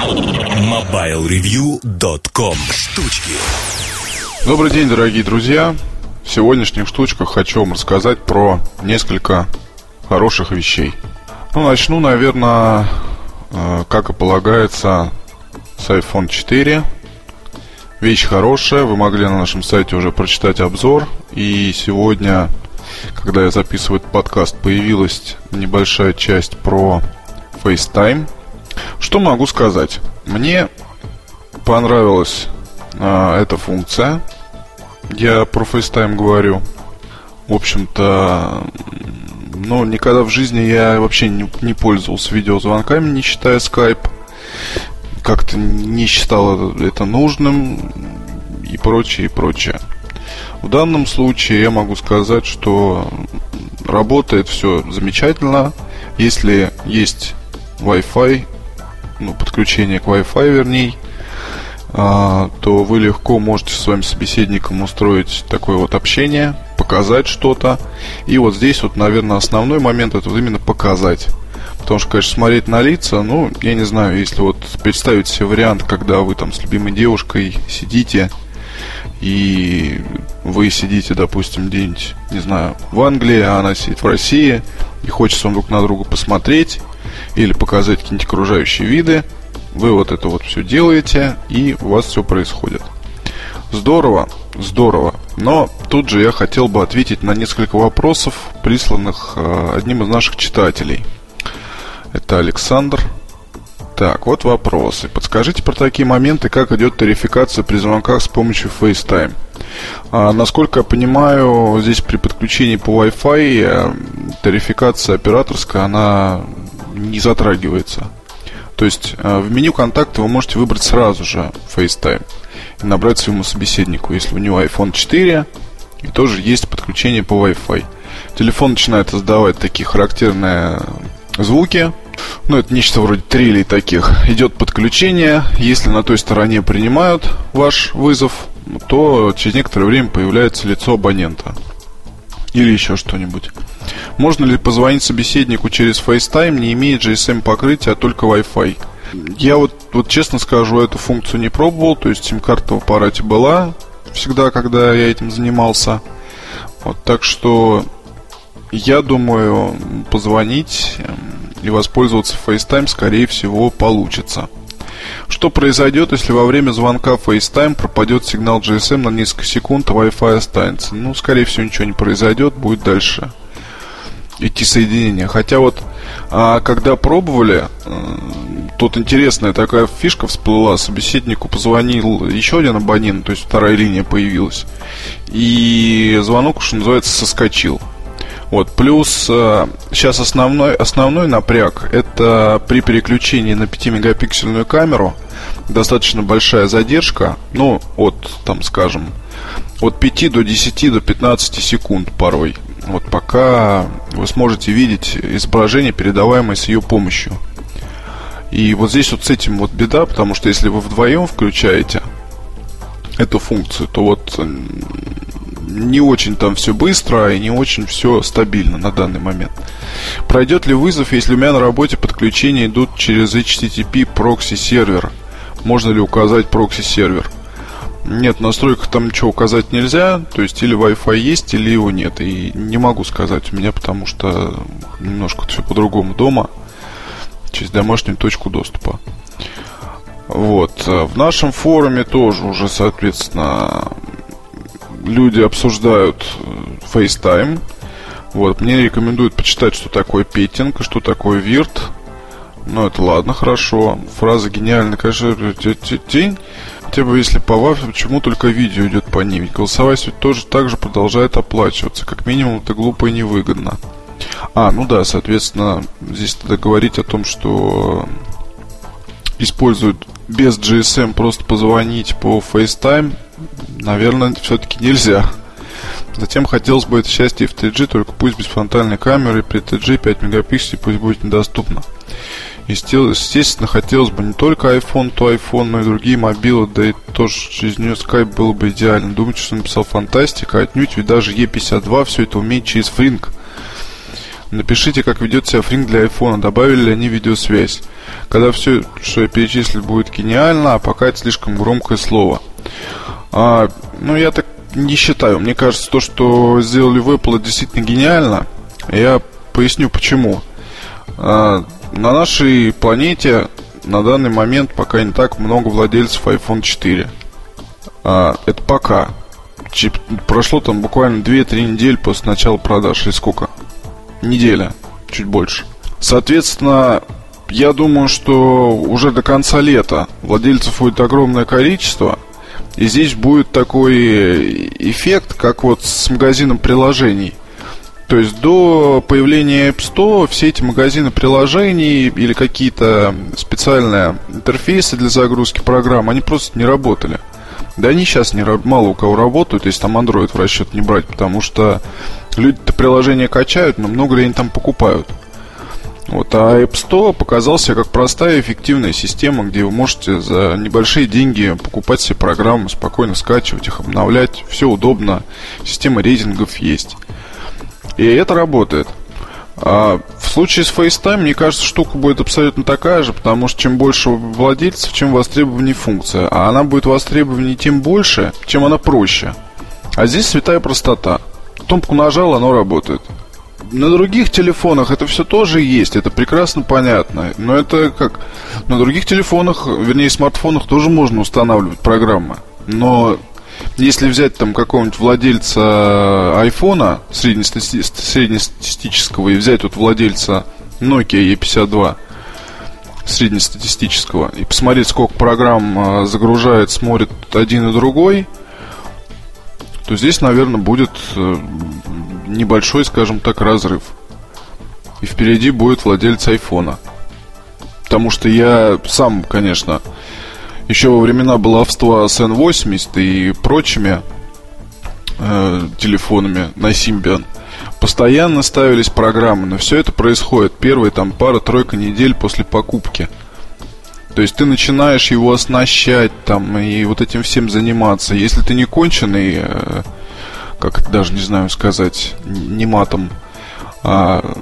MobileReview.com Штучки Добрый день, дорогие друзья! В сегодняшних штучках хочу вам рассказать про несколько хороших вещей. Ну, начну, наверное, э, как и полагается, с iPhone 4. Вещь хорошая, вы могли на нашем сайте уже прочитать обзор. И сегодня, когда я записываю этот подкаст, появилась небольшая часть про FaceTime. Что могу сказать? Мне понравилась а, эта функция. Я про FaceTime говорю. В общем-то, ну, никогда в жизни я вообще не, не пользовался видеозвонками, не считая Skype. Как-то не считал это нужным и прочее, и прочее. В данном случае я могу сказать, что работает все замечательно. Если есть Wi-Fi, ну, подключение к Wi-Fi, вернее, а, то вы легко можете с своим собеседником устроить такое вот общение, показать что-то. И вот здесь вот, наверное, основной момент это вот именно показать. Потому что, конечно, смотреть на лица, ну, я не знаю, если вот представить себе вариант, когда вы там с любимой девушкой сидите, и вы сидите, допустим, где-нибудь, не знаю, в Англии, а она сидит в России, и хочется вам друг на друга посмотреть, или показать какие-нибудь окружающие виды. Вы вот это вот все делаете, и у вас все происходит. Здорово, здорово. Но тут же я хотел бы ответить на несколько вопросов, присланных э, одним из наших читателей. Это Александр. Так, вот вопросы. Подскажите про такие моменты, как идет тарификация при звонках с помощью FaceTime. А, насколько я понимаю, здесь при подключении по Wi-Fi э, тарификация операторская, она не затрагивается. То есть э, в меню контакта вы можете выбрать сразу же FaceTime и набрать своему собеседнику, если у него iPhone 4 и тоже есть подключение по Wi-Fi. Телефон начинает издавать такие характерные звуки, ну, это нечто вроде трелей таких. Идет подключение. Если на той стороне принимают ваш вызов, то через некоторое время появляется лицо абонента. Или еще что-нибудь. Можно ли позвонить собеседнику через FaceTime, не имея GSM покрытия, а только Wi-Fi? Я вот, вот честно скажу, эту функцию не пробовал, то есть сим-карта в аппарате была всегда, когда я этим занимался. Вот, так что я думаю, позвонить эм, и воспользоваться FaceTime, скорее всего, получится. Что произойдет, если во время звонка FaceTime пропадет сигнал GSM на несколько секунд, а Wi-Fi останется? Ну, скорее всего, ничего не произойдет, будет дальше идти соединение. Хотя вот, а, когда пробовали, а, тут интересная такая фишка всплыла, собеседнику позвонил еще один абонент, то есть вторая линия появилась, и звонок, что называется, соскочил. Вот, плюс э, сейчас основной, основной напряг это при переключении на 5-мегапиксельную камеру достаточно большая задержка, ну, от, там, скажем, от 5 до 10 до 15 секунд порой. Вот пока вы сможете видеть изображение, передаваемое с ее помощью. И вот здесь вот с этим вот беда, потому что если вы вдвоем включаете эту функцию, то вот не очень там все быстро и не очень все стабильно на данный момент. Пройдет ли вызов, если у меня на работе подключения идут через HTTP прокси сервер? Можно ли указать прокси сервер? Нет, в настройках там ничего указать нельзя, то есть или Wi-Fi есть, или его нет. И не могу сказать у меня, потому что немножко все по-другому дома, через домашнюю точку доступа. Вот. В нашем форуме тоже уже, соответственно, люди обсуждают э, FaceTime. Вот, мне рекомендуют почитать, что такое петтинг, что такое вирт. Ну, это ладно, хорошо. Фраза гениальная, конечно, день. Типа, если по вафе, почему только видео идет по ним? Ведь голосовать ведь тоже так же продолжает оплачиваться. Как минимум, это глупо и невыгодно. А, ну да, соответственно, здесь надо говорить о том, что используют без GSM просто позвонить по FaceTime наверное, все-таки нельзя. Затем хотелось бы это счастье в 3G, только пусть без фронтальной камеры, при 3G 5 мегапикселей пусть будет недоступно. Естественно, хотелось бы не только iPhone, то iPhone, но и другие мобилы, да и тоже через нее Skype было бы идеально. Думаете, что написал фантастика, отнюдь, ведь даже E52 все это умеет через фринг. Напишите, как ведет себя фринг для iPhone, добавили ли они видеосвязь. когда все, что я перечислил, будет гениально, а пока это слишком громкое слово. А, ну, я так не считаю. Мне кажется, то, что сделали в Apple, действительно гениально. Я поясню почему. А, на нашей планете на данный момент пока не так много владельцев iPhone 4. А, это пока. Чип, прошло там буквально 2-3 недели после начала продаж. Или сколько? Неделя. Чуть больше. Соответственно, я думаю, что уже до конца лета владельцев будет огромное количество. И здесь будет такой эффект, как вот с магазином приложений. То есть до появления App Store все эти магазины приложений или какие-то специальные интерфейсы для загрузки программ, они просто не работали. Да они сейчас не, мало у кого работают, если там Android в расчет не брать, потому что люди-то приложения качают, но много ли они там покупают. Вот, а App Store показался как простая эффективная система, где вы можете за небольшие деньги покупать себе программы, спокойно скачивать их, обновлять. Все удобно. Система рейтингов есть. И это работает. А в случае с FaceTime, мне кажется, штука будет абсолютно такая же, потому что чем больше владельцев, чем востребованнее функция. А она будет востребованнее тем больше, чем она проще. А здесь святая простота. Кнопку нажал, оно работает. На других телефонах это все тоже есть, это прекрасно понятно. Но это как... На других телефонах, вернее смартфонах тоже можно устанавливать программы. Но если взять там какого-нибудь владельца айфона среднестатистического и взять вот владельца Nokia E52 среднестатистического и посмотреть, сколько программ а, загружает, смотрит один и другой, то здесь, наверное, будет э, небольшой, скажем так, разрыв. И впереди будет владелец айфона. Потому что я сам, конечно, еще во времена баловства с N80 и прочими э, телефонами на Symbian постоянно ставились программы, но все это происходит первые там пара-тройка недель после покупки. То есть ты начинаешь его оснащать там и вот этим всем заниматься. Если ты не конченый, э, как даже не знаю сказать, не матом, а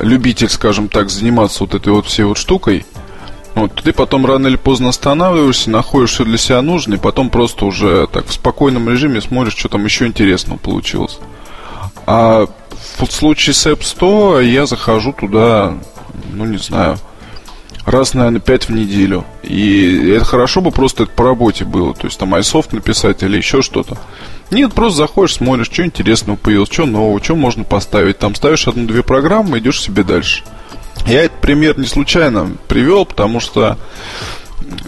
любитель, скажем так, заниматься вот этой вот всей вот штукой – вот, ты потом рано или поздно останавливаешься, находишь все для себя нужное, и потом просто уже так в спокойном режиме смотришь, что там еще интересного получилось. А в случае с App Store я захожу туда, ну не знаю, раз, наверное, пять в неделю. И это хорошо бы просто это по работе было. То есть там iSoft написать или еще что-то. Нет, просто заходишь, смотришь, что интересного появилось, что нового, что можно поставить. Там ставишь одну-две программы, идешь себе дальше. Я этот пример не случайно привел, потому что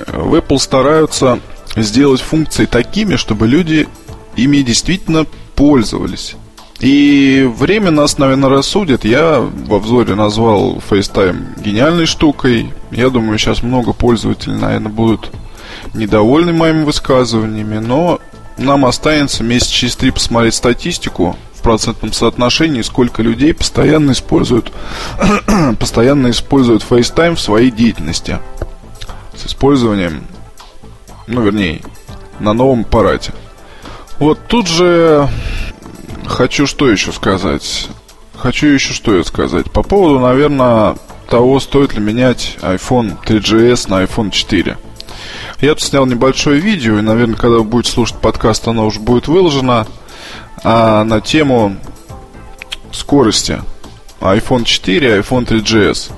в Apple стараются сделать функции такими, чтобы люди ими действительно пользовались. И время нас, наверное, рассудит. Я в обзоре назвал FaceTime гениальной штукой. Я думаю, сейчас много пользователей, наверное, будут недовольны моими высказываниями, но нам останется месяц через три посмотреть статистику процентном соотношении, сколько людей постоянно используют, постоянно используют FaceTime в своей деятельности. С использованием, ну, вернее, на новом аппарате. Вот тут же хочу что еще сказать. Хочу еще что я сказать. По поводу, наверное, того, стоит ли менять iPhone 3GS на iPhone 4. Я тут снял небольшое видео, и, наверное, когда вы будете слушать подкаст, оно уже будет выложено а, на тему скорости iPhone 4 и iPhone 3GS.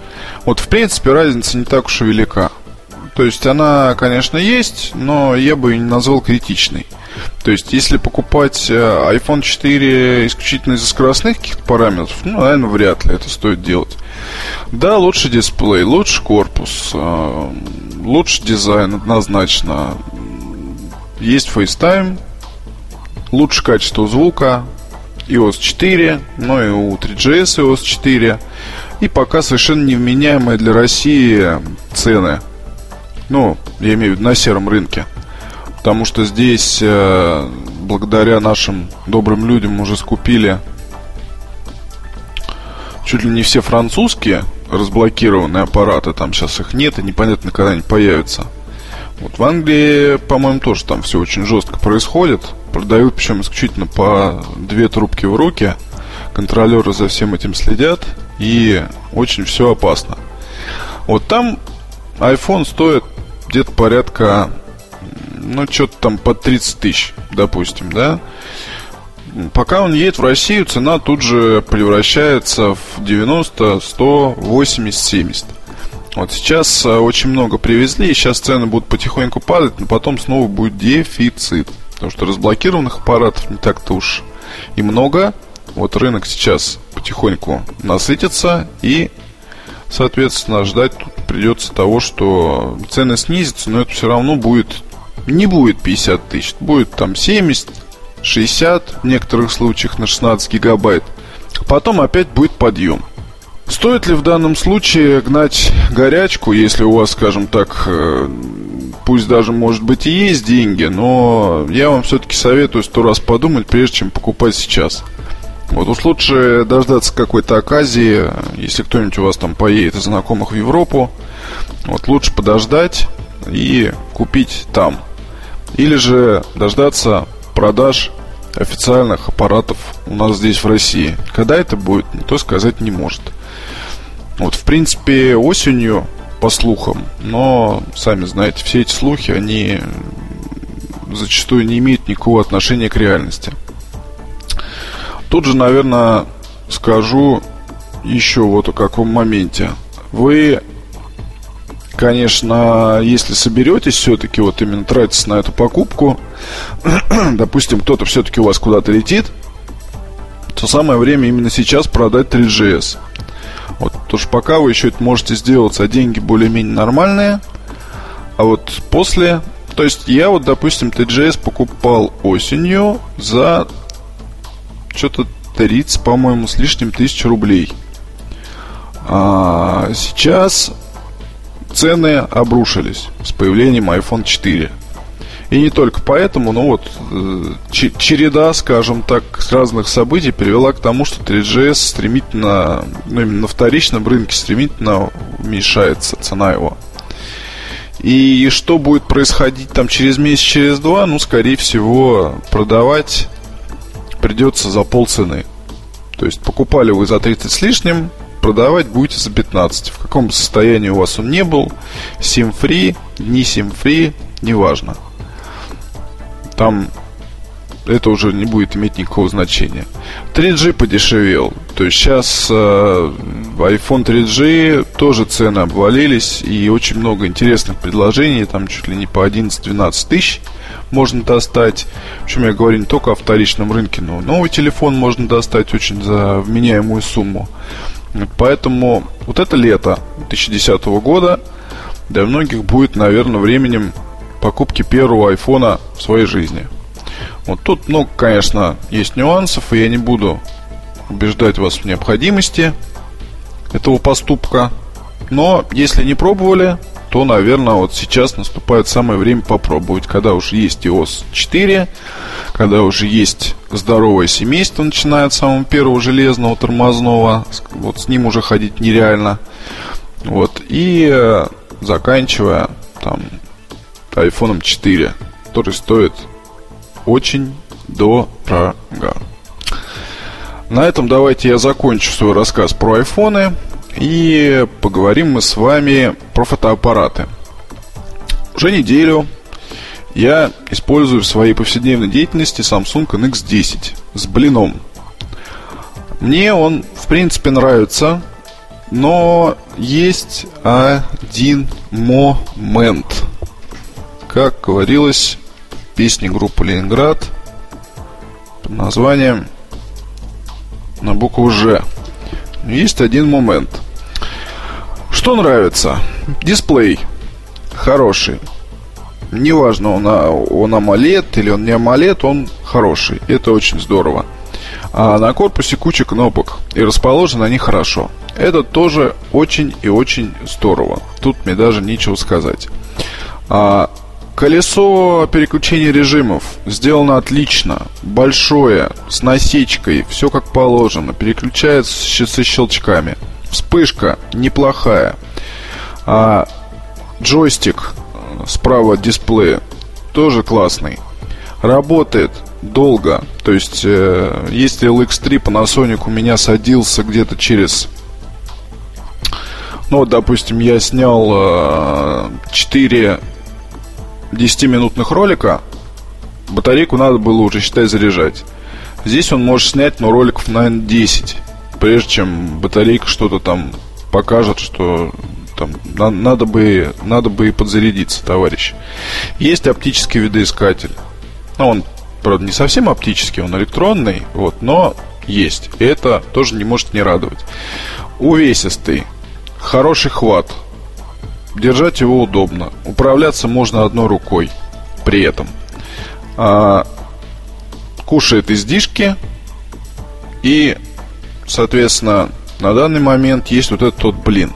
Вот, в принципе, разница не так уж и велика. То есть она, конечно, есть, но я бы ее не назвал критичной. То есть, если покупать э, iPhone 4 исключительно из-за скоростных каких-то параметров, ну, наверное, вряд ли это стоит делать. Да, лучше дисплей, лучше корпус, э, лучше дизайн, однозначно. Есть FaceTime, лучше качество звука, iOS 4, но и у 3GS iOS 4. И пока совершенно невменяемые для России цены. Ну, я имею в виду на сером рынке. Потому что здесь, э, благодаря нашим добрым людям, уже скупили чуть ли не все французские разблокированные аппараты. Там сейчас их нет и непонятно, когда они появятся. Вот в Англии, по-моему, тоже там все очень жестко происходит. Продают, причем исключительно по две трубки в руки. Контролеры за всем этим следят. И очень все опасно. Вот там iPhone стоит где-то порядка, ну, что-то там под 30 тысяч, допустим, да? Пока он едет в Россию, цена тут же превращается в 90, 100, 80, 70. Вот сейчас э, очень много привезли, и сейчас цены будут потихоньку падать, но потом снова будет дефицит. Потому что разблокированных аппаратов не так-то уж и много. Вот рынок сейчас потихоньку насытится, и, соответственно, ждать тут придется того, что цены снизятся, но это все равно будет не будет 50 тысяч, будет там 70, 60 в некоторых случаях на 16 гигабайт. Потом опять будет подъем. Стоит ли в данном случае гнать горячку, если у вас, скажем так, э, пусть даже, может быть, и есть деньги, но я вам все-таки советую сто раз подумать, прежде чем покупать сейчас. Вот уж лучше дождаться какой-то оказии, если кто-нибудь у вас там поедет из знакомых в Европу, вот лучше подождать и купить там. Или же дождаться продаж официальных аппаратов у нас здесь в России. Когда это будет, никто сказать не может. Вот, в принципе, осенью, по слухам, но, сами знаете, все эти слухи, они зачастую не имеют никакого отношения к реальности. Тут же, наверное, скажу еще вот о каком моменте. Вы, конечно, если соберетесь все-таки вот именно тратиться на эту покупку, допустим, кто-то все-таки у вас куда-то летит, то самое время именно сейчас продать 3GS. Вот, потому что пока вы еще это можете сделать, а деньги более-менее нормальные, а вот после... То есть я вот, допустим, TGS покупал осенью за что-то 30, по-моему, с лишним тысяч рублей. А сейчас цены обрушились с появлением iPhone 4. И не только поэтому, но вот э, череда, скажем так, разных событий привела к тому, что 3GS стремительно, ну именно на вторичном рынке стремительно уменьшается цена его. И что будет происходить там через месяц, через два, ну, скорее всего, продавать придется за полцены. То есть покупали вы за 30 с лишним, продавать будете за 15. В каком состоянии у вас он не был, сим-фри, не сим-фри, неважно там это уже не будет иметь никакого значения. 3G подешевел. То есть сейчас э, iPhone 3G тоже цены обвалились и очень много интересных предложений. Там чуть ли не по 11-12 тысяч можно достать. Причем я говорю не только о вторичном рынке, но новый телефон можно достать очень за вменяемую сумму. Поэтому вот это лето 2010 года для многих будет, наверное, временем покупки первого айфона в своей жизни. Вот тут много, конечно, есть нюансов, и я не буду убеждать вас в необходимости этого поступка. Но если не пробовали, то, наверное, вот сейчас наступает самое время попробовать, когда уже есть iOS 4, когда уже есть здоровое семейство, начиная от самого первого железного тормозного, вот с ним уже ходить нереально, вот, и э, заканчивая там iPhone 4, который стоит очень дорого. На этом давайте я закончу свой рассказ про айфоны и поговорим мы с вами про фотоаппараты. Уже неделю я использую в своей повседневной деятельности Samsung NX10 с блином. Мне он, в принципе, нравится, но есть один момент – как говорилось в песне группы Ленинград под названием на букву Ж. Есть один момент. Что нравится? Дисплей хороший. Неважно, он, он AMOLED или он не AMOLED, он хороший. Это очень здорово. А на корпусе куча кнопок. И расположены они хорошо. Это тоже очень и очень здорово. Тут мне даже нечего сказать. А Колесо переключения режимов сделано отлично, большое, с насечкой, все как положено, переключается со щелчками. Вспышка неплохая. А, джойстик э, справа от дисплея тоже классный. Работает долго. То есть, э, если LX3 Panasonic у меня садился где-то через Ну, вот, допустим, я снял 4 10-минутных ролика, батарейку надо было уже, считай, заряжать. Здесь он может снять, ну, роликов, наверное, 10, прежде чем батарейка что-то там покажет, что там на, надо бы надо бы и подзарядиться, товарищ. Есть оптический видоискатель. Ну, он, правда, не совсем оптический, он электронный, вот, но есть. Это тоже не может не радовать. Увесистый, хороший хват. Держать его удобно. Управляться можно одной рукой при этом. А, кушает издишки и, соответственно, на данный момент есть вот этот вот блин.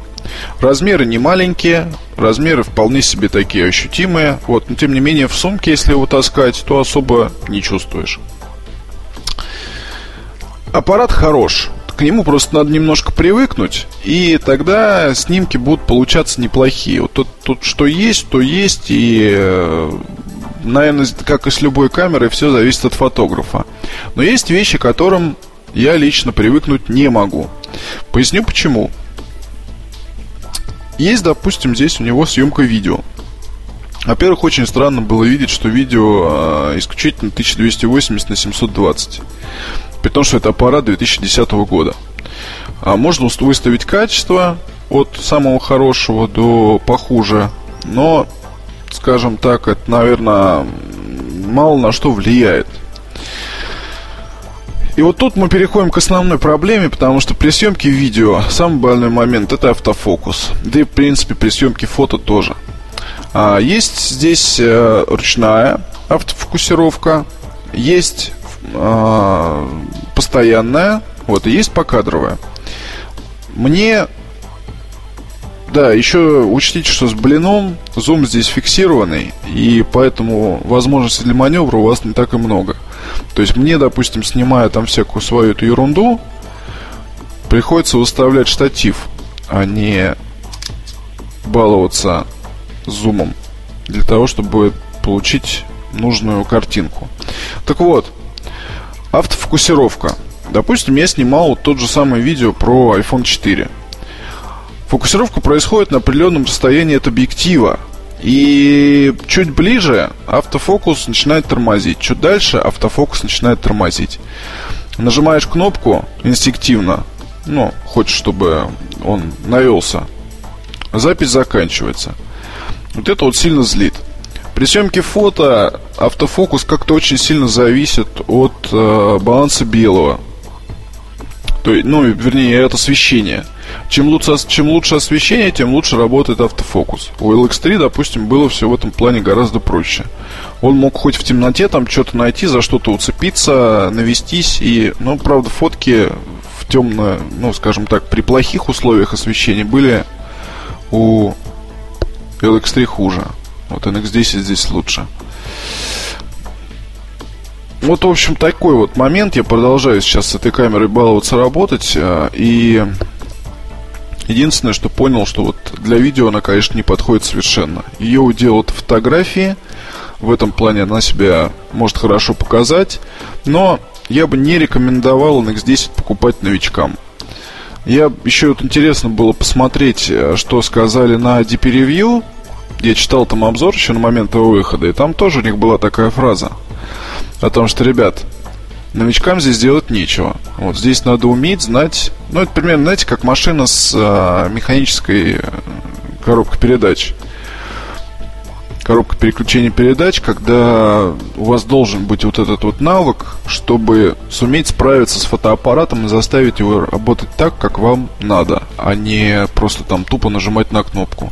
Размеры не маленькие, размеры вполне себе такие ощутимые. Вот, но тем не менее в сумке, если его таскать, то особо не чувствуешь. Аппарат хорош. К нему просто надо немножко привыкнуть, и тогда снимки будут получаться неплохие. Вот тут, тут что есть, то есть, и э, наверное, как и с любой камерой, все зависит от фотографа. Но есть вещи, которым я лично привыкнуть не могу. Поясню почему. Есть, допустим, здесь у него съемка видео. Во-первых, очень странно было видеть, что видео э, исключительно 1280 на 720. При том, что это аппарат 2010 года. А можно выставить качество от самого хорошего до похуже. Но скажем так, это, наверное, мало на что влияет. И вот тут мы переходим к основной проблеме, потому что при съемке видео самый больной момент это автофокус. Да и в принципе при съемке фото тоже. А, есть здесь э, ручная автофокусировка, есть э, постоянная, вот, и есть покадровая. Мне да, еще учтите, что с блином зум здесь фиксированный, и поэтому возможностей для маневра у вас не так и много. То есть мне, допустим, снимая там всякую свою эту ерунду, приходится выставлять штатив, а не баловаться зумом для того, чтобы получить нужную картинку. Так вот, автофокусировка. Допустим, я снимал тот же самый видео про iPhone 4. Фокусировка происходит на определенном расстоянии от объектива. И чуть ближе автофокус начинает тормозить. Чуть дальше автофокус начинает тормозить. Нажимаешь кнопку инстинктивно, ну, хочешь, чтобы он навелся. Запись заканчивается. Вот это вот сильно злит. При съемке фото автофокус как-то очень сильно зависит от э, баланса белого. То есть, ну, вернее, это освещение. Чем лучше, чем лучше освещение, тем лучше работает автофокус. У LX3, допустим, было все в этом плане гораздо проще. Он мог хоть в темноте там что-то найти, за что-то уцепиться, навестись. И, ну, правда, фотки в темно, ну, скажем так, при плохих условиях освещения были у LX3 хуже. Вот NX10 здесь лучше. Вот, в общем, такой вот момент. Я продолжаю сейчас с этой камерой баловаться работать. Э, и Единственное, что понял, что вот для видео она, конечно, не подходит совершенно. Ее удел это фотографии. В этом плане она себя может хорошо показать. Но я бы не рекомендовал NX10 покупать новичкам. Я еще вот интересно было посмотреть, э, что сказали на DP Review. Я читал там обзор еще на момент его выхода, и там тоже у них была такая фраза о том, что, ребят, новичкам здесь делать нечего. Вот здесь надо уметь, знать. Ну, это примерно, знаете, как машина с а, механической э, коробкой передач. Коробка переключения передач, когда у вас должен быть вот этот вот навык, чтобы суметь справиться с фотоаппаратом и заставить его работать так, как вам надо, а не просто там тупо нажимать на кнопку.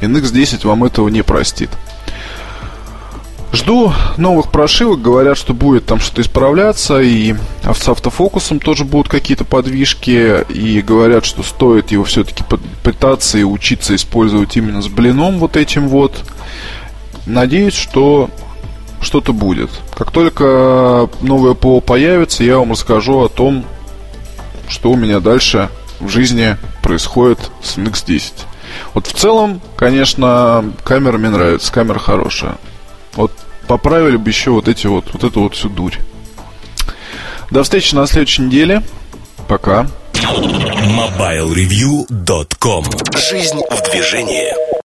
NX10 вам этого не простит. Жду новых прошивок, говорят, что будет там что-то исправляться, и с автофокусом тоже будут какие-то подвижки, и говорят, что стоит его все-таки пытаться и учиться использовать именно с блином вот этим вот. Надеюсь, что что-то будет. Как только новое ПО появится, я вам расскажу о том, что у меня дальше в жизни происходит с NX10. Вот в целом, конечно, камера мне нравится, камера хорошая. Вот поправили бы еще вот эти вот, вот эту вот всю дурь. До встречи на следующей неделе. Пока. MobileReview.com Жизнь в движении